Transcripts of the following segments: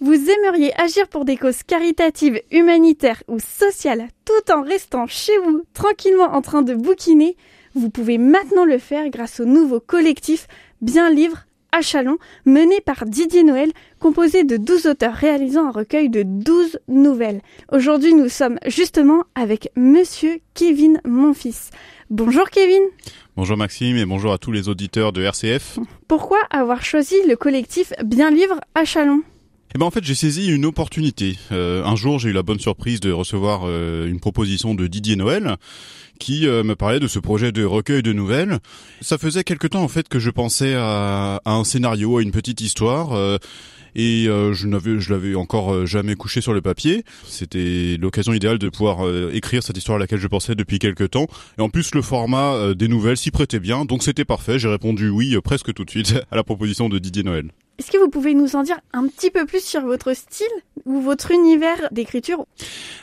Vous aimeriez agir pour des causes caritatives, humanitaires ou sociales tout en restant chez vous, tranquillement en train de bouquiner? Vous pouvez maintenant le faire grâce au nouveau collectif Bien Livre à Chalon, mené par Didier Noël, composé de 12 auteurs réalisant un recueil de 12 nouvelles. Aujourd'hui, nous sommes justement avec monsieur Kevin Monfils. Bonjour Kevin. Bonjour Maxime et bonjour à tous les auditeurs de RCF. Pourquoi avoir choisi le collectif Bien Livre à Chalon? Eh ben en fait j'ai saisi une opportunité. Euh, un jour j'ai eu la bonne surprise de recevoir euh, une proposition de Didier Noël qui euh, me parlait de ce projet de recueil de nouvelles. Ça faisait quelque temps en fait que je pensais à, à un scénario, à une petite histoire et euh, je n'avais je l'avais encore euh, jamais couché sur le papier. C'était l'occasion idéale de pouvoir euh, écrire cette histoire à laquelle je pensais depuis quelques temps. Et en plus le format des nouvelles s'y prêtait bien, donc c'était parfait. J'ai répondu oui presque tout de suite à la proposition de Didier Noël. Est-ce que vous pouvez nous en dire un petit peu plus sur votre style ou votre univers d'écriture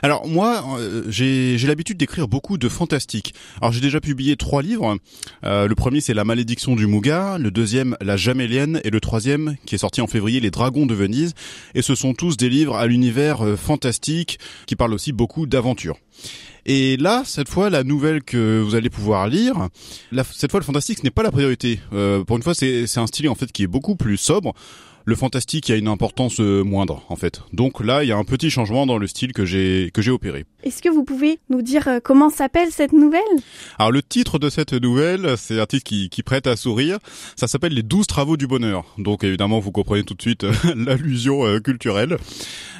Alors moi, euh, j'ai l'habitude d'écrire beaucoup de fantastique. Alors j'ai déjà publié trois livres. Euh, le premier c'est La malédiction du Mouga, le deuxième La Jamélienne et le troisième qui est sorti en février Les Dragons de Venise. Et ce sont tous des livres à l'univers euh, fantastique qui parlent aussi beaucoup d'aventure. Et là, cette fois, la nouvelle que vous allez pouvoir lire, cette fois, le fantastique, ce n'est pas la priorité. Euh, pour une fois, c'est un style en fait qui est beaucoup plus sobre le fantastique a une importance euh, moindre en fait. Donc là, il y a un petit changement dans le style que j'ai que j'ai opéré. Est-ce que vous pouvez nous dire euh, comment s'appelle cette nouvelle? Alors le titre de cette nouvelle, c'est un titre qui, qui prête à sourire. Ça s'appelle Les douze travaux du bonheur. Donc évidemment, vous comprenez tout de suite euh, l'allusion culturelle.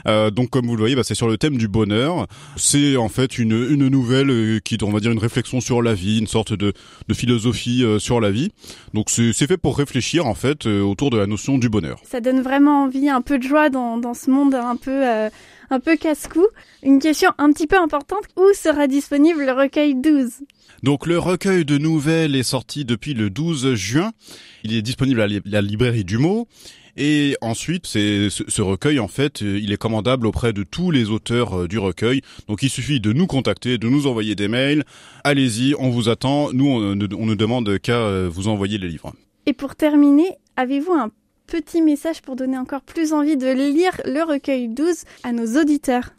Donc comme vous le voyez, bah, c'est sur le thème du bonheur. C'est en fait une, une nouvelle qui, on va dire, une réflexion sur la vie, une sorte de, de philosophie sur la vie. Donc c'est fait pour réfléchir en fait autour de la notion du bonheur ça donne vraiment envie, un peu de joie dans, dans ce monde un peu euh, un peu casse-cou. Une question un petit peu importante, où sera disponible le recueil 12 donc le recueil de nouvelles est sorti depuis le 12 juin. Il est disponible à la librairie du mot. Et ensuite, c'est ce recueil, en fait, euh, il est commandable auprès de tous les auteurs euh, du recueil. Donc il suffit de nous contacter, de nous envoyer des mails. Allez-y, on vous attend. Nous, on ne, on ne demande qu'à vous envoyer les livres. Et pour terminer, avez-vous un petit message pour donner encore plus envie de lire le recueil 12 à nos auditeurs?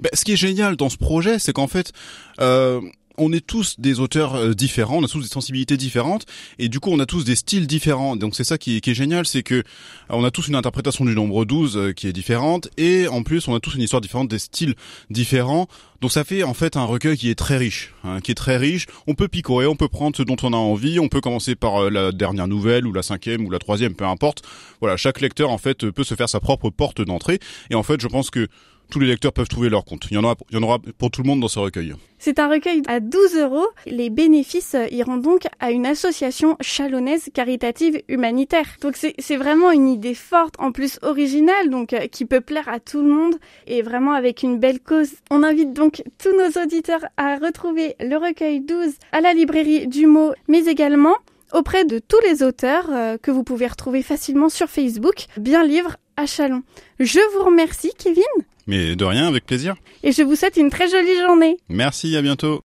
Ben, Ce qui est génial dans ce projet, c'est qu'en fait, euh, on est tous des auteurs euh, différents, on a tous des sensibilités différentes, et du coup on a tous des styles différents. Donc c'est ça qui est, génial, c'est que euh, on a tous une interprétation du nombre 12 euh, qui est différente, et en plus on a tous une histoire différente, des styles différents. Donc ça fait en fait un recueil qui est très riche, hein, qui est très riche. On peut picorer, on peut prendre ce dont on a envie, on peut commencer par la dernière nouvelle ou la cinquième ou la troisième, peu importe. Voilà, chaque lecteur en fait peut se faire sa propre porte d'entrée. Et en fait, je pense que tous les lecteurs peuvent trouver leur compte. Il y en aura, il y en aura pour tout le monde dans ce recueil. C'est un recueil à 12 euros. Les bénéfices iront donc à une association chalonnaise caritative humanitaire. Donc c'est vraiment une idée forte, en plus originale, donc euh, qui peut plaire à tout le monde et vraiment avec une belle cause. On invite donc tous nos auditeurs à retrouver le recueil 12 à la librairie du mot, mais également auprès de tous les auteurs euh, que vous pouvez retrouver facilement sur Facebook, bien livre à Chalon. Je vous remercie, Kevin. Mais de rien, avec plaisir. Et je vous souhaite une très jolie journée. Merci, à bientôt.